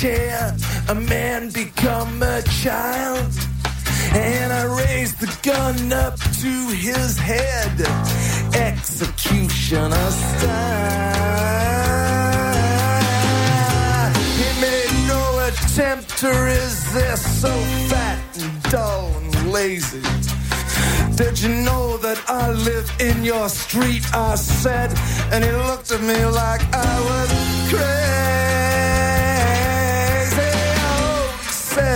chair. A man become a child. And I raised the gun up to his head, executioner style. He made no attempt to resist, so fat and dull and lazy. Did you know that I live in your street? I said, and he looked at me like I was crazy.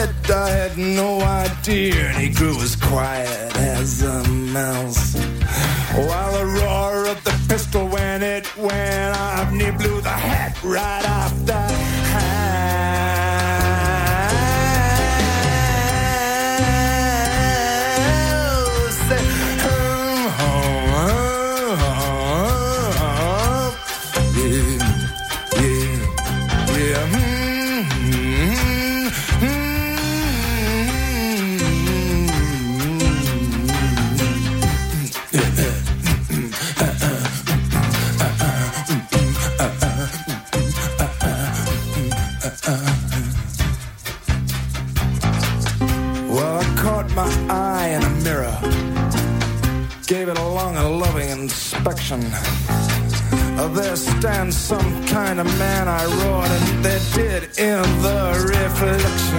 Said I had no idea, and he grew as quiet as a mouse. While the roar of the pistol when it went off, and he blew the hat right off the Uh, there stands some kind of man, I roared, and there did in the reflection.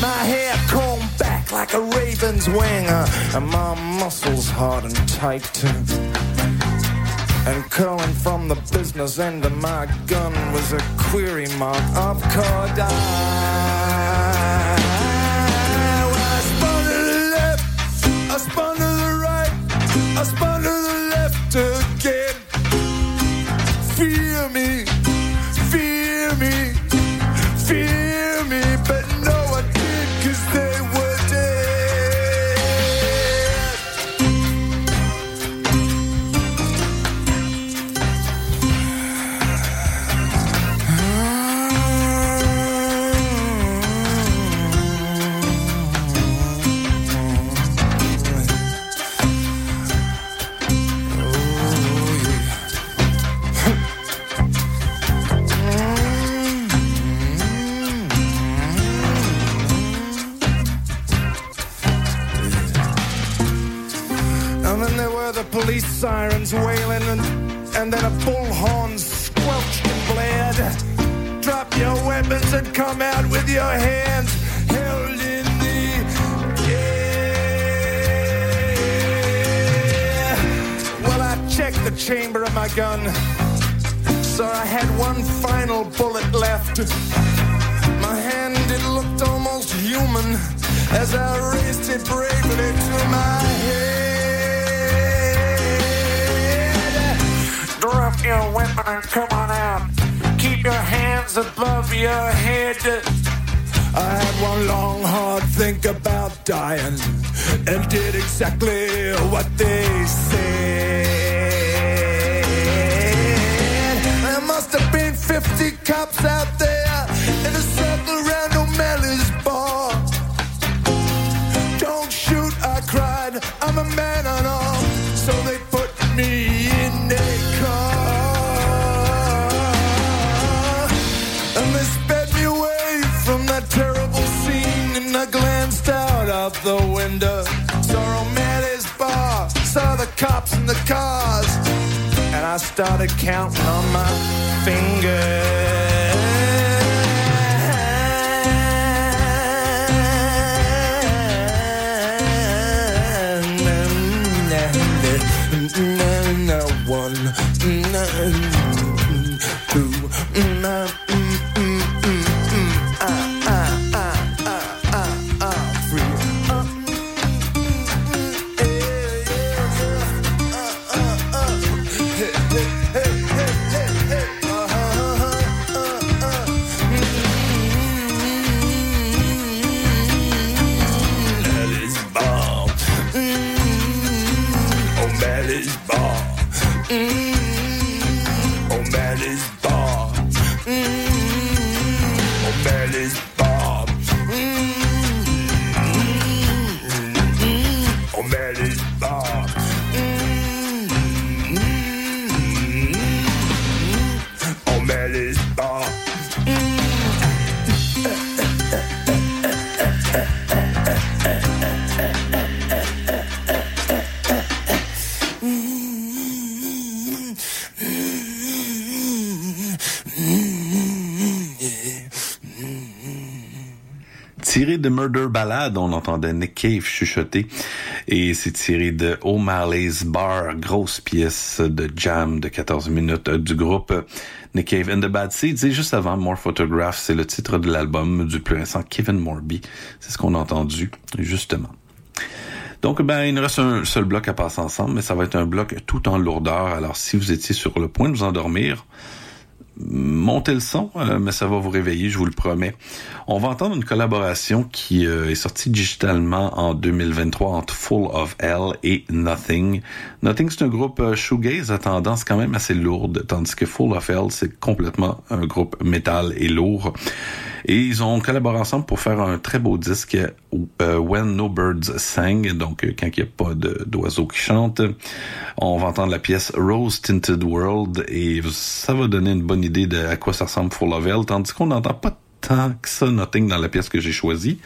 My hair combed back like a raven's wing, uh, and my muscles hard and tight. And curling from the business end of my gun was a query mark of cordite. Gun, so I had one final bullet left. My hand, it looked almost human as I raised it bravely to my head. Drop your weapon and come on out. Keep your hands above your head. I had one long, hard think about dying and did exactly what they said. Started counting on my fingers. One, two, O'Malley's de Murder Ballad, on entendait Nick Cave chuchoter. Et c'est tiré de O'Malley's Bar, grosse pièce de jam de 14 minutes euh, du groupe Nick Cave and the Bad Seeds. Et juste avant, More Photographs, c'est le titre de l'album du plus récent Kevin Morby. C'est ce qu'on a entendu, justement. Donc, ben, il nous reste un seul bloc à passer ensemble, mais ça va être un bloc tout en lourdeur. Alors, si vous étiez sur le point de vous endormir, montez le son, euh, mais ça va vous réveiller, je vous le promets. On va entendre une collaboration qui euh, est sortie digitalement en 2023 entre Full of Hell et Nothing. Nothing, c'est un groupe euh, shoegaze à tendance quand même assez lourde, tandis que Full of Hell, c'est complètement un groupe métal et lourd. Et ils ont collaboré ensemble pour faire un très beau disque euh, When No Birds Sang, donc euh, quand il n'y a pas d'oiseaux qui chantent. On va entendre la pièce Rose Tinted World et ça va donner une bonne idée de à quoi ça ressemble Full of Hell, tandis qu'on n'entend pas tant que ça Nothing dans la pièce que j'ai choisie.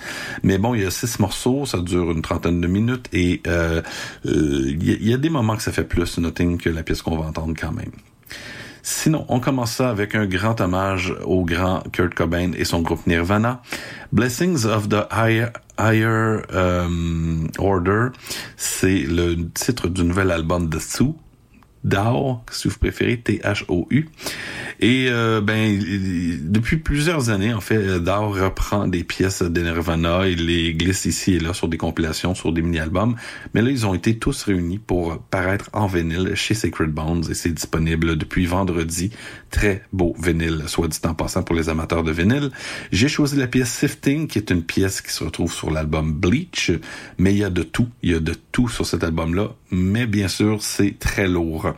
Mais bon, il y a six morceaux, ça dure une trentaine de minutes et euh, euh, il y, a- il y a des moments que ça fait plus Nothing que la pièce qu'on va entendre quand même. Sinon, on commence ça avec un grand hommage au grand Kurt Cobain et son groupe Nirvana. Blessings of the Higher, um, Order, c'est le titre du nouvel album de Sue. Dao, si vous préférez, T-H-O-U. Et euh, ben depuis plusieurs années, en fait, Dao reprend des pièces de Nirvana, il les glisse ici et là sur des compilations, sur des mini-albums. Mais là, ils ont été tous réunis pour paraître en vinyle chez Sacred Bones et c'est disponible depuis vendredi. Très beau vinyle, soit dit en passant pour les amateurs de vinyle. J'ai choisi la pièce Sifting, qui est une pièce qui se retrouve sur l'album Bleach, mais il y a de tout, il y a de tout sur cet album-là, mais bien sûr, c'est très lourd.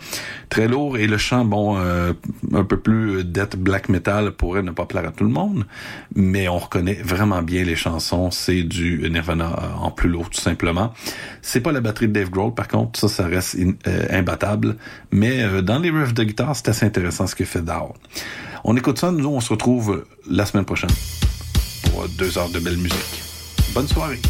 Très lourd et le chant, bon, euh, un peu plus death black metal pourrait ne pas plaire à tout le monde, mais on reconnaît vraiment bien les chansons, c'est du Nirvana en plus lourd tout simplement. C'est pas la batterie de Dave Grohl par contre, ça ça reste euh, imbattable, mais euh, dans les riffs de guitare, c'est assez intéressant ce que fait Dow. On écoute ça, nous on se retrouve la semaine prochaine pour deux heures de belle musique. Bonne soirée.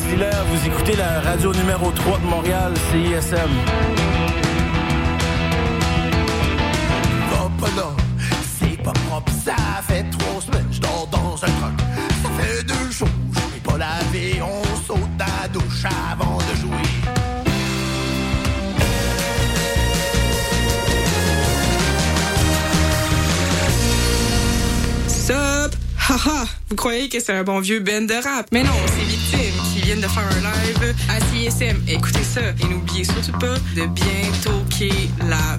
Vous écoutez la radio numéro 3 de Montréal, CISM. Va pas là, c'est pas propre, ça fait trois semaines, je dors dans un truck. Ça fait deux jours, je n'ai pas lavé, on saute la douche avant de jouer. Sup? Haha! Vous croyez que c'est un bon vieux band de rap? Mais non, c'est Victime viennent de faire un live à CSM. Écoutez ça et n'oubliez surtout pas de bien toquer la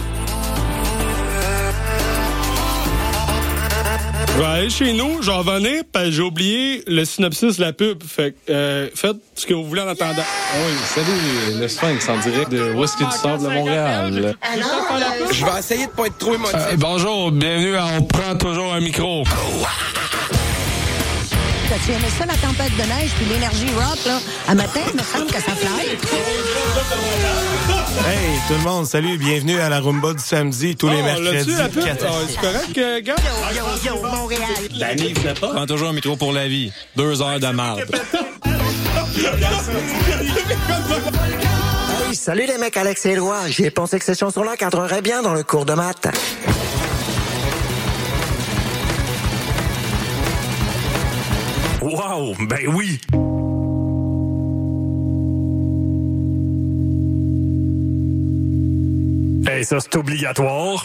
Je vais aller chez nous, j'en venais, parce que j'ai oublié le synopsis de la pub. Fait que, euh, faites ce que vous voulez en attendant. Oui, salut, le Sphinx en direct de Whisky du Sable de Montréal? Je vais essayer de pas être trop émotif. Euh, bonjour, bienvenue à On prend toujours un micro. T'as-tu aimé ça, la tempête de neige puis l'énergie rock, là? À matin, il me semble que ça fly. Hey, tout le monde, salut, bienvenue à la Rumba du samedi, tous les Oh, mercredis. Ah, C'est correct, euh, gars? Yo, yo, Montréal. Danny, pas? Prends toujours un micro pour la vie. Deux heures de marde. Hey, salut les mecs, Alex et Éloi. J'ai pensé que ces chansons-là cadreraient bien dans le cours de maths. Wow, ben oui. Hey, ça, c'est obligatoire.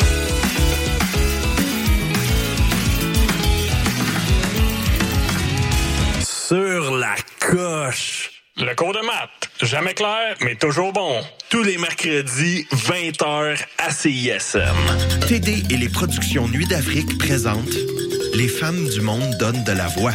Sur la coche. Le cours de maths. Jamais clair, mais toujours bon. Tous les mercredis, 20h à CISM. TD et les productions Nuit d'Afrique présentent Les femmes du monde donnent de la voix.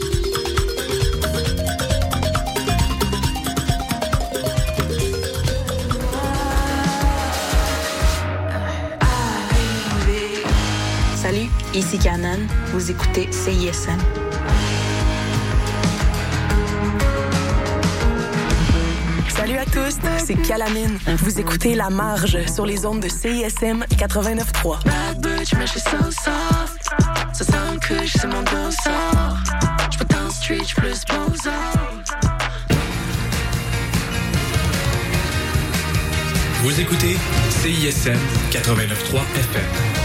ici Canon. Vous écoutez CISM. Salut à tous, c'est Calamine. Vous écoutez La Marge sur les ondes de CISM 89.3. Bad bitch, mais je suis so soft. Ça sent que je c'est mon dossard. Je peux dans le street, je plus posant. Vous écoutez CISM 89.3 FM.